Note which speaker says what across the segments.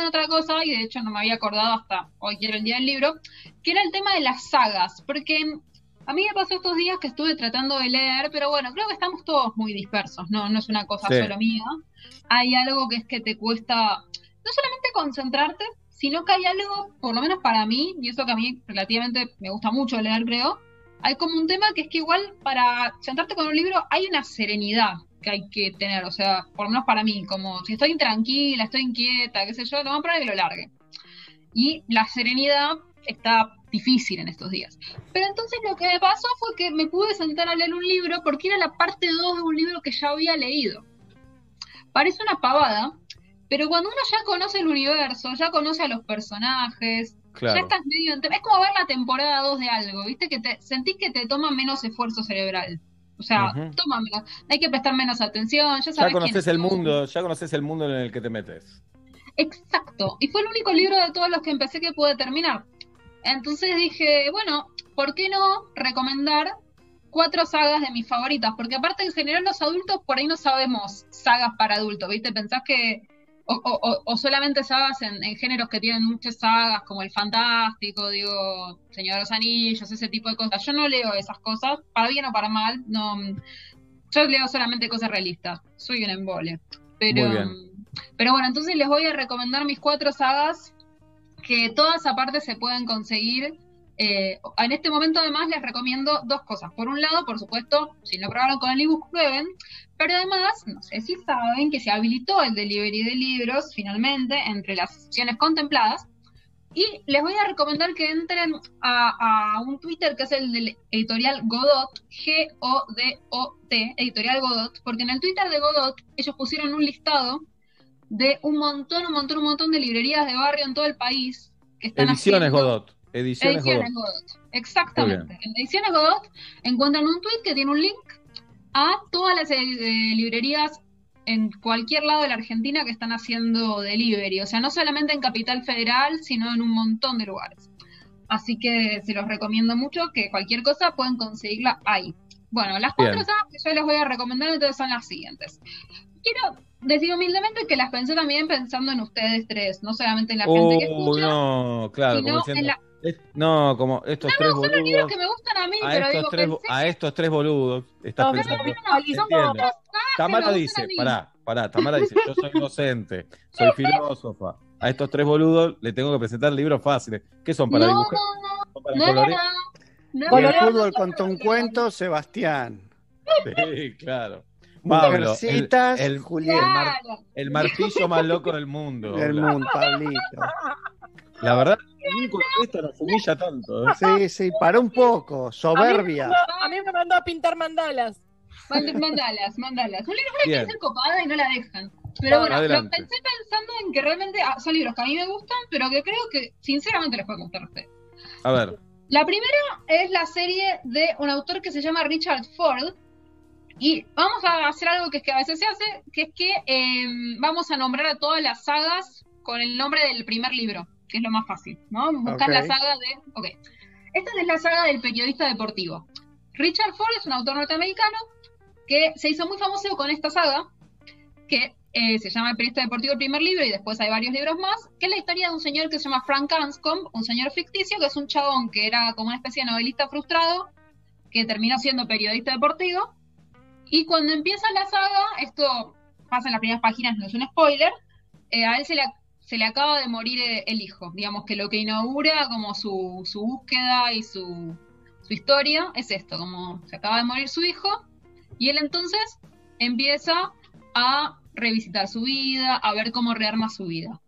Speaker 1: pensando en otra cosa, y de hecho no me había acordado hasta hoy que era el día del libro, que era el tema de las sagas, porque a mí me pasó estos días que estuve tratando de leer, pero bueno, creo que estamos todos muy dispersos, no, no es una cosa solo mía. Hay algo que es que te cuesta no solamente concentrarte, sino que hay algo, por lo menos para mí, y eso que a mí relativamente me gusta mucho leer, creo, hay como un tema que es que igual para sentarte con un libro hay una serenidad que hay que tener, o sea, por lo menos para mí, como si estoy intranquila, estoy inquieta, qué sé yo, lo a poner que lo largue. Y la serenidad está difícil en estos días. Pero entonces lo que me pasó fue que me pude sentar a leer un libro porque era la parte 2 de un libro que ya había leído. Parece una pavada, pero cuando uno ya conoce el universo, ya conoce a los personajes, ya estás medio... Es como ver la temporada 2 de algo, ¿viste? Que te sentís que te toma menos esfuerzo cerebral. O sea, tómamelo. Hay que prestar menos atención. Ya,
Speaker 2: ya conoces el mundo, ya conoces el mundo en el que te metes.
Speaker 1: Exacto. Y fue el único libro de todos los que empecé que pude terminar. Entonces dije, bueno, ¿por qué no recomendar cuatro sagas de mis favoritas? Porque aparte en general los adultos por ahí no sabemos sagas para adultos, ¿viste? Pensás que o, solamente sagas en, géneros que tienen muchas sagas, como el fantástico, digo, Señor de los Anillos, ese tipo de cosas. Yo no leo esas cosas, para bien o para mal, no. Yo leo solamente cosas realistas, soy un embole. Pero, pero bueno, entonces les voy a recomendar mis cuatro sagas, que todas aparte se pueden conseguir eh, en este momento además les recomiendo dos cosas. Por un lado, por supuesto, si no probaron con el ebook, prueben. Pero además, no sé si saben que se habilitó el delivery de libros finalmente entre las opciones contempladas. Y les voy a recomendar que entren a, un Twitter que es el del editorial Godot, G-O-D-O-T, editorial Godot, porque en el Twitter de Godot ellos pusieron un listado de un montón, un montón, un montón de librerías de barrio en todo el país
Speaker 2: que están Ediciones Godot.
Speaker 1: Ediciones, Godot. Exactamente. En Ediciones Godot encuentran un tweet que tiene un link a todas las eh, librerías en cualquier lado de la Argentina que están haciendo delivery. O sea, no solamente en Capital Federal, sino en un montón de lugares. Así que se los recomiendo mucho que cualquier cosa pueden conseguirla ahí. Bueno, las cuatro cosas que yo les voy a recomendar entonces son las siguientes. Quiero decir humildemente que las pensé también pensando en ustedes tres, no solamente en la gente que escucha,
Speaker 2: no, claro, sino en la, no, como estos tres boludos. Son
Speaker 1: libros que me gustan a mí, a pero
Speaker 2: estos
Speaker 1: digo,
Speaker 2: tres, A estos tres boludos estás no, pensando. No, no, Tamara dice, pará, pará, Tamara dice, yo soy docente, soy filósofa. A estos tres boludos le tengo que presentar libros fáciles. ¿Qué son para dibujar?
Speaker 3: ¿Son para colorear? Con el fútbol contó un cuento, Sebastián.
Speaker 2: Sí, claro.
Speaker 3: Pablo, el,
Speaker 2: el, el, martillo más loco del mundo.
Speaker 3: Del mundo, Pablito.
Speaker 2: La verdad, nunca esto nos humilla tanto.
Speaker 3: ¿eh? Sí, sí, para un poco, soberbia.
Speaker 4: A mí, me mandó a pintar mandalas.
Speaker 1: Mandalas, mandalas. Un libro que ser copada y no la dejan. Pero bueno, lo pensé pensando en que realmente ah, son libros que a mí me gustan, pero que creo que sinceramente les puede gustar a ustedes.
Speaker 2: A ver.
Speaker 1: La primera es la serie de un autor que se llama Richard Ford. Y vamos a hacer algo que es que a veces se hace, que es que em, vamos a nombrar a todas las sagas con el nombre del primer libro que es lo más fácil, ¿no? Buscar la saga de... Ok. Esta es la saga del periodista deportivo. Richard Ford es un autor norteamericano que se hizo muy famoso con esta saga, que eh, se llama El periodista deportivo el primer libro y después hay varios libros más, que es la historia de un señor que se llama Frank Anscombe, un señor ficticio que es un chabón que era como una especie de novelista frustrado, que terminó siendo periodista deportivo. Y cuando empieza la saga, esto pasa en las primeras páginas, no es un spoiler, eh, a él se le se le acaba de morir eh, el hijo. Digamos que lo que inaugura como su, su búsqueda y su, su historia es esto, como se acaba de morir su hijo y él entonces empieza a revisitar su vida, a ver cómo rearma su vida.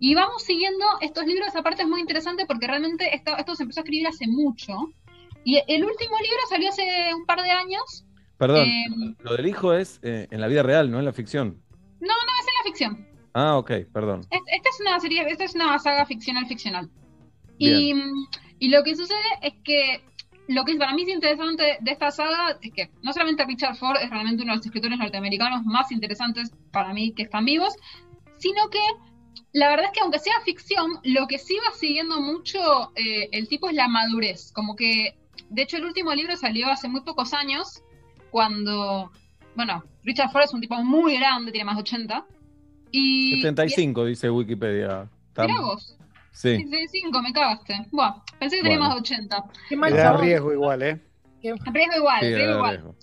Speaker 1: Y vamos siguiendo estos libros, aparte es muy interesante porque realmente esto, esto se empezó a escribir hace mucho. Y el último libro salió hace un par de años.
Speaker 2: Perdón, eh, lo del hijo es eh, en la vida real, no en la ficción.
Speaker 1: No, no, es en la ficción.
Speaker 2: Ah, ok, perdón.
Speaker 1: Esta es una serie, esta es una saga ficcional ficcional. Y, y, lo que sucede es que lo que para mí es interesante de esta saga es que no solamente Richard Ford es realmente uno de los escritores norteamericanos más interesantes para mí que están vivos, sino que la verdad es que aunque sea ficción, lo que sí va siguiendo mucho eh, el tipo es la madurez. Como que, de hecho, el último libro salió hace muy pocos años, cuando, bueno, Richard Ford es un tipo muy grande, tiene más de 80, Y,
Speaker 2: 75 dice Wikipedia.
Speaker 1: Mira vos. Sí. 75, me cagaste. Bueno, pensé que tenía más de 80.
Speaker 3: Qué mal da riesgo igual, ¿eh?
Speaker 1: Riesgo igual, riesgo igual.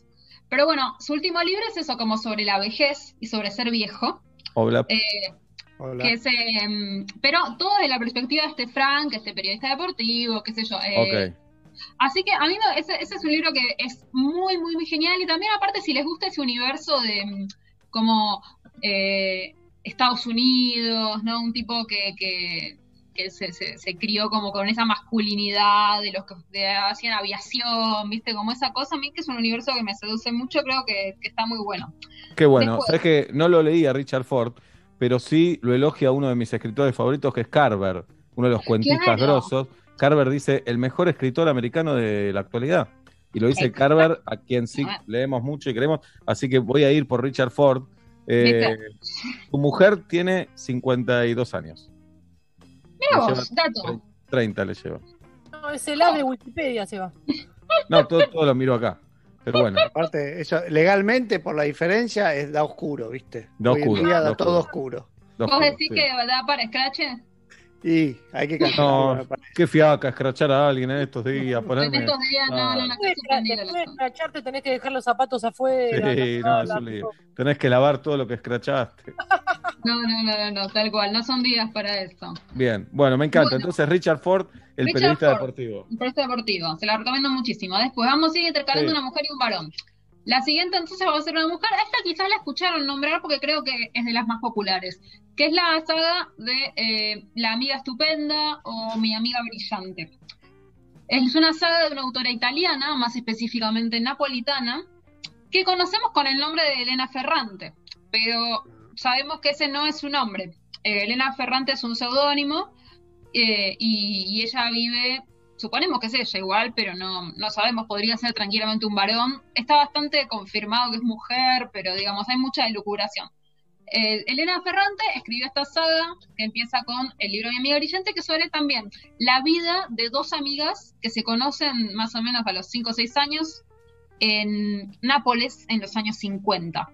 Speaker 1: Pero bueno, su último libro es eso, como sobre la vejez y sobre ser viejo.
Speaker 2: Hola.
Speaker 1: Eh, que es, em, pero todo desde la perspectiva de este Frank, este periodista deportivo, qué sé yo. Eh, Así que a mí ese, ese, es un libro que es muy, muy, muy genial. Y también aparte si les gusta ese universo de em, como eh, Estados Unidos, ¿no? Un tipo que, que que se, se, crió como con esa masculinidad de los que hacían aviación, viste, como esa cosa, a mí que es un universo que me seduce mucho, creo que, está muy bueno.
Speaker 2: Qué bueno, sabes que no lo leí a Richard Ford, pero sí lo elogia uno de mis escritores favoritos, que es Carver, uno de los cuentistas grosos. Carver dice, el mejor escritor americano de la actualidad. Y lo dice Carver, a quien sí leemos mucho y queremos, así que voy a ir por Richard Ford. Eh, su mujer tiene 52 años. 30 le lleva.
Speaker 4: No, es el A de Wikipedia, se va.
Speaker 2: No, todo, todo lo miro acá. Pero bueno.
Speaker 3: Aparte, eso, legalmente, por la diferencia, es da oscuro, ¿viste?
Speaker 2: Da oscuro.
Speaker 3: da todo oscuro.
Speaker 1: ¿Vos decís que da para Scratch?
Speaker 3: Y hay que
Speaker 2: cantar. No, qué fiaca escrachar a alguien en estos días. Ponerme...
Speaker 1: En estos días, no, no, no.
Speaker 4: escracharte, tenés que dejar los zapatos afuera.
Speaker 2: Sí, no, es un lío. Tenés que lavar todo lo que escrachaste.
Speaker 1: No, no, no, no, tal cual. No son días para eso.
Speaker 2: Bien, bueno, me encanta. Entonces, Richard Ford, el periodista deportivo.
Speaker 1: El periodista deportivo, se la recomiendo muchísimo. Después vamos a ir intercalando una mujer y un varón. La siguiente entonces va a ser una mujer. Esta quizás la escucharon nombrar porque creo que es de las más populares, que es la saga de eh, La amiga estupenda o Mi amiga brillante. Es una saga de una autora italiana, más específicamente napolitana, que conocemos con el nombre de Elena Ferrante, pero sabemos que ese no es su nombre. Eh, Elena Ferrante es un seudónimo eh, y, ella vive suponemos que es ella igual, pero no, no sabemos, podría ser tranquilamente un varón. Está bastante confirmado que es mujer, pero digamos, hay mucha elucubración. Eh, Elena Ferrante escribió esta saga que empieza con el libro mi amiga brillante, que sobre también la vida de dos amigas que se conocen más o menos a los 5 o 6 años en Nápoles en los años 50.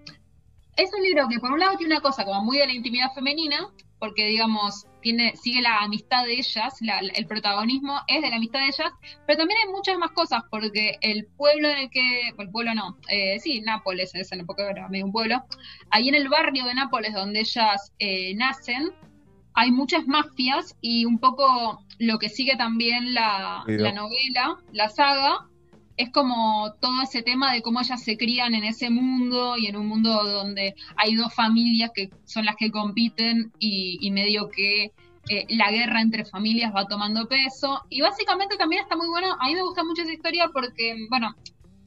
Speaker 1: Es un libro que por un lado tiene una cosa como muy de la intimidad femenina, porque digamos, tiene, sigue la amistad de ellas, el protagonismo es de la amistad de ellas, pero también hay muchas más cosas, porque el pueblo en el que, el pueblo no, eh, sí, Nápoles, es en época era medio un pueblo, ahí en el barrio de Nápoles donde ellas eh, nacen, hay muchas mafias y un poco lo que sigue también la, la novela, la saga, es como todo ese tema de cómo ellas se crían en ese mundo y en un mundo donde hay dos familias que son las que compiten y, medio que eh, la guerra entre familias va tomando peso. Y básicamente también está muy bueno, a mí me gusta mucho esa historia porque, bueno,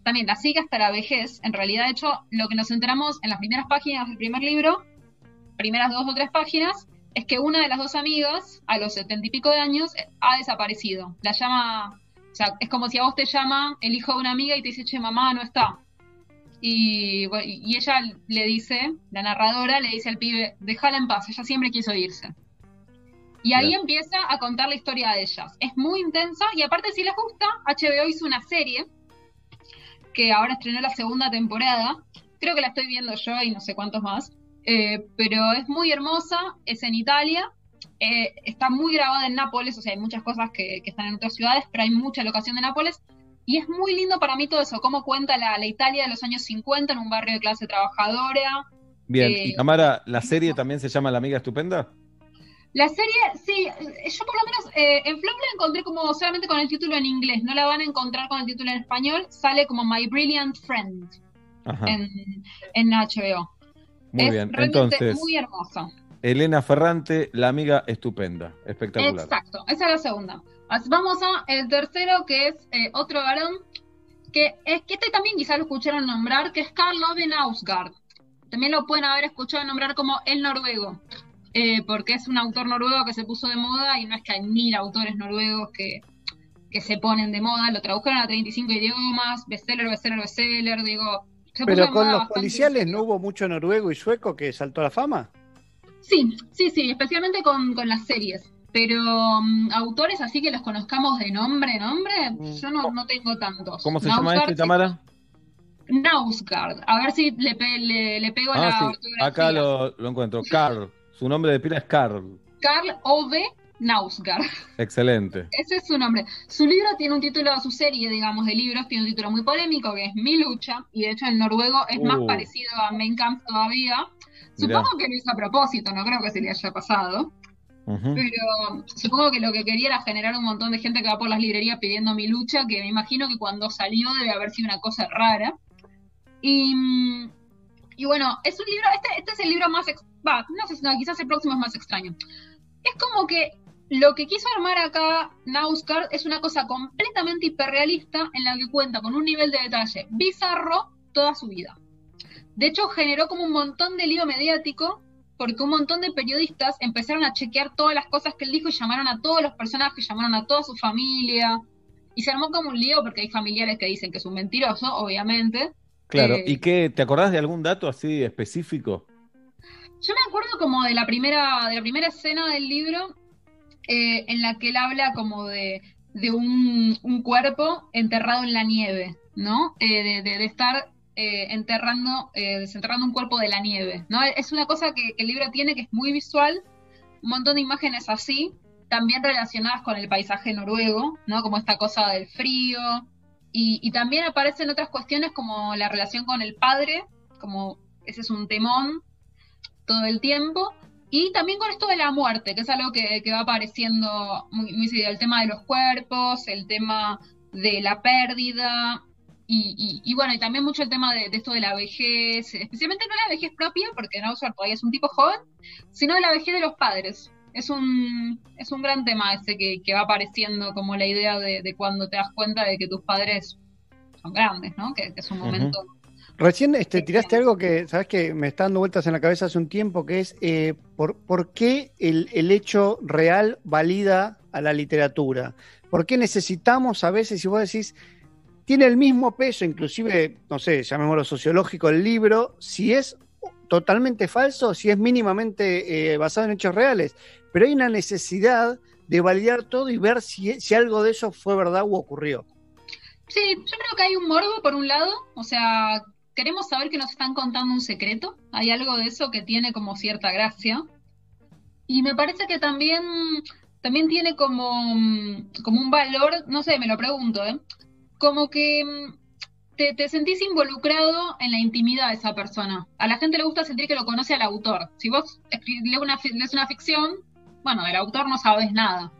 Speaker 1: también la sigue hasta la vejez. En realidad, de hecho, lo que nos enteramos en las primeras páginas del primer libro, primeras dos o tres páginas, es que una de las dos amigas, a los setenta y pico de años, ha desaparecido. La llama o sea, es como si a vos te llama el hijo de una amiga y te dice, che, mamá, no está. Y, y ella le dice, la narradora le dice al pibe, déjala en paz, ella siempre quiso irse. Y ahí empieza a contar la historia de ellas. Es muy intensa y aparte si les gusta, HBO hizo una serie que ahora estrenó la segunda temporada. Creo que la estoy viendo yo y no sé cuántos más. Eh, pero es muy hermosa, es en Italia eh, está muy grabada en Nápoles, o sea, hay muchas cosas que, están en otras ciudades, pero hay mucha locación de Nápoles. Y es muy lindo para mí todo eso, cómo cuenta la, Italia de los años 50 en un barrio de clase trabajadora.
Speaker 2: Bien, y eh, Tamara, ¿la serie también se llama La Amiga Estupenda?
Speaker 1: La serie, sí, yo por lo menos eh, en Flop la encontré como solamente con el título en inglés, no la van a encontrar con el título en español, sale como My Brilliant Friend en, en, HBO.
Speaker 2: Muy bien, entonces.
Speaker 1: Muy hermosa.
Speaker 2: Elena Ferrante, la amiga estupenda, espectacular.
Speaker 1: Exacto, esa es la segunda. Vamos a el tercero, que es eh, otro varón, que es que este también quizás lo escucharon nombrar, que es Karl Ove Ausgard. También lo pueden haber escuchado nombrar como el noruego, eh, porque es un autor noruego que se puso de moda y no es que hay mil autores noruegos que, que se ponen de moda, lo tradujeron a 35 idiomas, bestseller, bestseller, bestseller, digo...
Speaker 3: Pero con los policiales no hubo mucho noruego y sueco que saltó a la fama.
Speaker 1: Sí, sí, sí, especialmente con, las series. Pero mm, autores así que los conozcamos de nombre, nombre, mm. yo no, no tengo tantos.
Speaker 2: ¿Cómo se llama este, Tamara?
Speaker 1: Nausgard. A ver si le, le, pego ah,
Speaker 2: la Acá lo, lo, encuentro. Carl. Su nombre de pila es Carl.
Speaker 1: Carl Ove Nausgard.
Speaker 2: Excelente.
Speaker 1: Ese es su nombre. Su libro tiene un título, su serie, digamos, de libros, tiene un título muy polémico que es Mi lucha, y de hecho en noruego es más uh. parecido a Mein Kampf todavía. Supongo que lo hizo a propósito, no creo que se le haya pasado. Pero supongo que lo que quería era generar un montón de gente que va por las librerías pidiendo mi lucha, que me imagino que cuando salió debe haber sido una cosa rara. Y, y bueno, es un libro, este, este es el libro más, va, no sé, no, quizás el próximo es más extraño. Es como que lo que quiso armar acá Nauskar es una cosa completamente hiperrealista en la que cuenta con un nivel de detalle bizarro toda su vida. De hecho, generó como un montón de lío mediático porque un montón de periodistas empezaron a chequear todas las cosas que él dijo y llamaron a todos los personajes, llamaron a toda su familia. Y se armó como un lío porque hay familiares que dicen que es un mentiroso, obviamente.
Speaker 2: Claro, eh, ¿y qué? ¿Te acordás de algún dato así específico?
Speaker 1: Yo me acuerdo como de la primera, de la primera escena del libro, eh, en la que él habla como de, un, cuerpo enterrado en la nieve, ¿no? Eh, de, estar eh, enterrando, desenterrando un cuerpo de la nieve, ¿no? Es una cosa que, el libro tiene que es muy visual, un montón de imágenes así, también relacionadas con el paisaje noruego, ¿no? Como esta cosa del frío, y, y también aparecen otras cuestiones como la relación con el padre, como ese es un temón todo el tiempo, y también con esto de la muerte, que es algo que, va apareciendo muy, muy seguido, el tema de los cuerpos, el tema de la pérdida, y, bueno, y también mucho el tema de, esto de la vejez, especialmente no la vejez propia, porque Nausar todavía es un tipo joven, sino de la vejez de los padres. Es un, es un gran tema ese que, va apareciendo como la idea de, cuando te das cuenta de que tus padres son grandes, ¿no? Que, es un momento
Speaker 3: Recién este, tiraste algo que, sabes que me está dando vueltas en la cabeza hace un tiempo, que es eh, por, por, qué el, el, hecho real valida a la literatura. ¿Por qué necesitamos a veces, si vos decís, tiene el mismo peso, inclusive, no sé, llamémoslo sociológico, el libro, si es totalmente falso, si es mínimamente eh, basado en hechos reales, pero hay una necesidad de validar todo y ver si, si algo de eso fue verdad o ocurrió.
Speaker 1: Sí, yo creo que hay un morbo por un lado, o sea, queremos saber que nos están contando un secreto. Hay algo de eso que tiene como cierta gracia. Y me parece que también, también tiene como, como un valor, no sé, me lo pregunto, ¿eh? Como que mm, te, sentís involucrado en la intimidad de esa persona. A la gente le gusta sentir que lo conoce al autor. Si vos lees una, lees una ficción, bueno, del autor no sabes nada.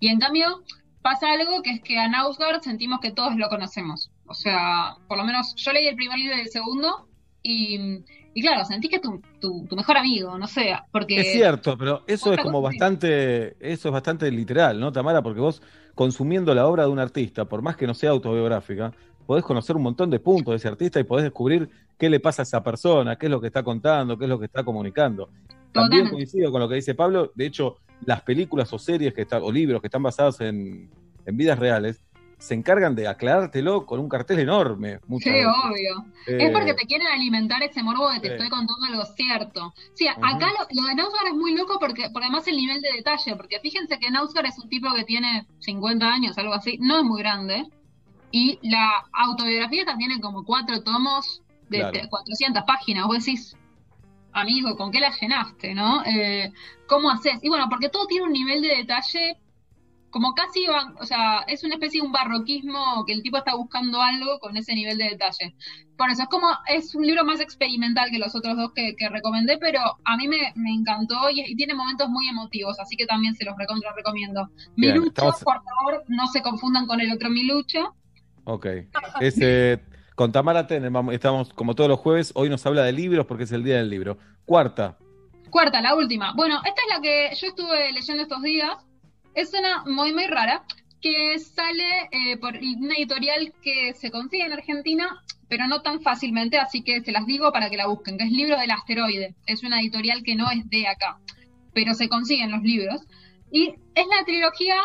Speaker 1: Y en cambio, pasa algo que es que a Nausgard sentimos que todos lo conocemos. O sea, por lo menos yo leí el primer libro y el segundo y, claro, sentí que tu, tu, mejor amigo, no sé, porque...
Speaker 2: Es cierto, pero eso es como bastante, eso es bastante literal, ¿no, Tamara? Porque vos consumiendo la obra de un artista, por más que no sea autobiográfica, podés conocer un montón de puntos de ese artista y podés descubrir qué le pasa a esa persona, qué es lo que está contando, qué es lo que está comunicando. También coincido con lo que dice Pablo, de hecho, las películas o series que están, o libros que están basados en, en vidas reales, se encargan de aclarártelo con un cartel enorme.
Speaker 1: Sí, obvio. es eh, porque te quieren alimentar ese morbo de te estoy contando algo cierto. Sí, acá lo, de Nausgar es muy loco porque por además el nivel de detalle, porque fíjense que Nausgar es un tipo que tiene 50 años, algo así, no es muy grande, y la autobiografía también tiene como cuatro tomos de 400 páginas, vos decís, amigo, ¿con qué la llenaste, no? Eh, ¿Cómo haces? Y bueno, porque todo tiene un nivel de detalle como casi, o sea, es una especie de un barroquismo que el tipo está buscando algo con ese nivel de detalle. Por eso es como, es un libro más experimental que los otros dos que, recomendé, pero a mí me, encantó y, tiene momentos muy emotivos, así que también se los recontra recomiendo. Milucho, por favor, no se confundan con el otro Milucho.
Speaker 2: Ok. Ese, con Tamara estamos como todos los jueves, hoy nos habla de libros porque es el día del libro. Cuarta.
Speaker 1: Cuarta, la última. Bueno, esta es la que yo estuve leyendo estos días es una muy, muy rara que sale eh, por una editorial que se consigue en Argentina, pero no tan fácilmente, así que se las digo para que la busquen, que es Libro del Asteroide. Es una editorial que no es de acá, pero se consiguen los libros. Y es la trilogía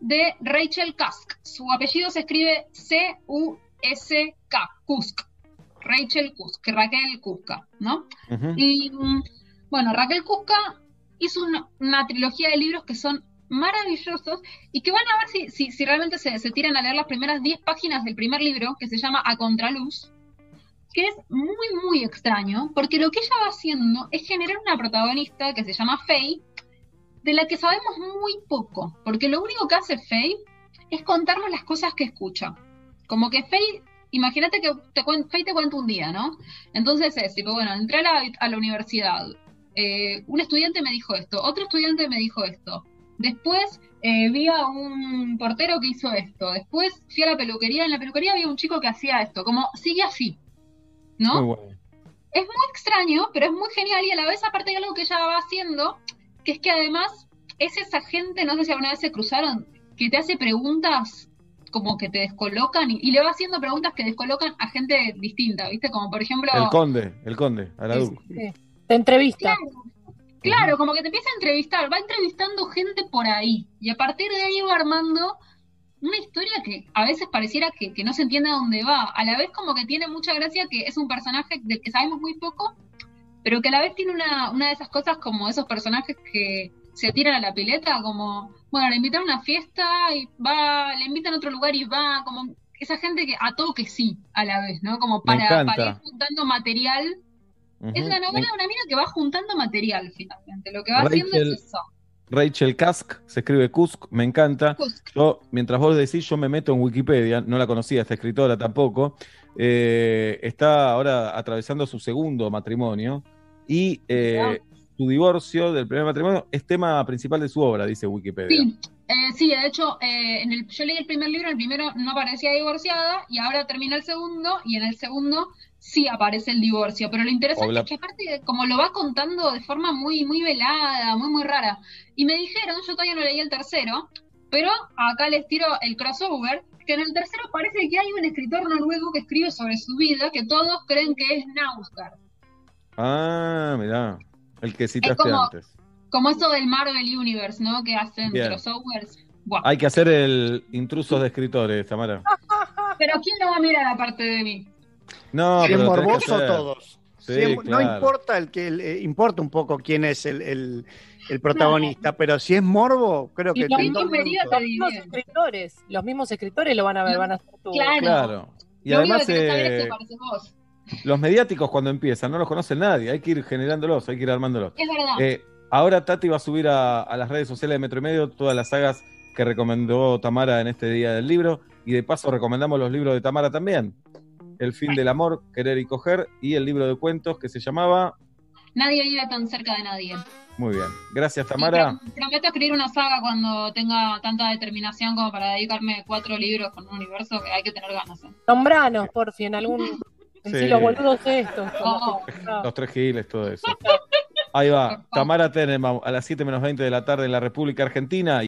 Speaker 1: de Rachel Cusk. Su apellido se escribe C-U-S-K, Kusk. Rachel Kusk, Raquel Kuska, ¿no? Y mm, bueno, Raquel Kuska hizo una trilogía de libros que son maravillosos y que van a ver si, realmente se, se, tiran a leer las primeras 10 páginas del primer libro, que se llama A Contraluz, que es muy, muy extraño, porque lo que ella va haciendo es generar una protagonista que se llama Faye, de la que sabemos muy poco, porque lo único que hace Faye es contarnos las cosas que escucha. Como que Faye, imagínate que te Faye te cuenta un día, ¿no? Entonces es tipo, bueno, entré a la, a la universidad, eh, un estudiante me dijo esto, otro estudiante me dijo esto, después eh, vi a un portero que hizo esto, después fui a la peluquería, en la peluquería había un chico que hacía esto, como sigue así, ¿no? Es muy extraño, pero es muy genial. Y a la vez aparte de algo que ella va haciendo, que es que además es esa gente, no sé si alguna vez se cruzaron, que te hace preguntas como que te descolocan y, le va haciendo preguntas que descolocan a gente distinta, ¿viste? Como por ejemplo...
Speaker 2: El conde, el conde, a la
Speaker 4: Te entrevista.
Speaker 1: Claro, como que te empieza a entrevistar, va entrevistando gente por ahí y a partir de ahí va armando una historia que a veces pareciera que, no se entiende a dónde va, a la vez como que tiene mucha gracia que es un personaje del que sabemos muy poco, pero que a la vez tiene una, una de esas cosas como esos personajes que se tiran a la pileta, como, bueno, le invitan a una fiesta y va, le invitan a otro lugar y va, como esa gente que a todo que sí, a la vez, ¿no? Como para, para ir juntando material. Es la novela de una mina que va juntando material, finalmente. Lo que va haciendo es eso.
Speaker 2: Rachel Kask, se escribe Kusk, me encanta. Yo, mientras vos decís, yo me meto en Wikipedia, no la conocía esta escritora tampoco. Eh, está ahora atravesando su segundo matrimonio y eh, su divorcio del primer matrimonio es tema principal de su obra, dice Wikipedia.
Speaker 1: Sí, eh, sí de hecho, en el, yo leí el primer libro, el primero no parecía divorciada y ahora termina el segundo y en el segundo sí aparece el divorcio, pero lo interesante es que aparte como lo va contando de forma muy muy velada, muy muy rara. Y me dijeron, yo todavía no leí el tercero, pero acá les tiro el crossover, que en el tercero parece que hay un escritor noruego que escribe sobre su vida que todos creen que es Nausgard.
Speaker 2: Ah, mirá, el que citaste como, antes.
Speaker 1: Como eso del Marvel Universe, ¿no? Que hacen crossovers.
Speaker 2: Hay que hacer el intrusos de escritores, Tamara.
Speaker 1: pero ¿quién no va a mirar aparte de mí?
Speaker 2: No,
Speaker 3: si es morboso todos. No importa el que eh, importa un poco quién es el, protagonista, pero si es morbo, creo que
Speaker 4: los mismos, escritores, los mismos escritores lo van a ver, van a ser tú.
Speaker 2: Claro. Y además eh, los mediáticos cuando empiezan no los conoce nadie, hay que ir generándolos, hay que ir armándolos.
Speaker 1: Es verdad.
Speaker 2: Eh, ahora Tati va a subir a, a las redes sociales de Metro y Medio todas las sagas que recomendó Tamara en este día del libro y de paso recomendamos los libros de Tamara también. El fin del amor, querer y coger, y el libro de cuentos que se llamaba...
Speaker 1: Nadie vive tan cerca de nadie.
Speaker 2: Muy bien. Gracias, Tamara.
Speaker 1: prometo escribir una saga cuando tenga tanta determinación como para dedicarme cuatro libros con un universo que hay que tener ganas. ¿eh?
Speaker 4: Nombranos, por si en algún... Sí. los boludos estos. Oh.
Speaker 2: Los tres giles, todo eso. Ahí va. Tamara Tenenbaum a las 7 menos 20 de la tarde en la República Argentina.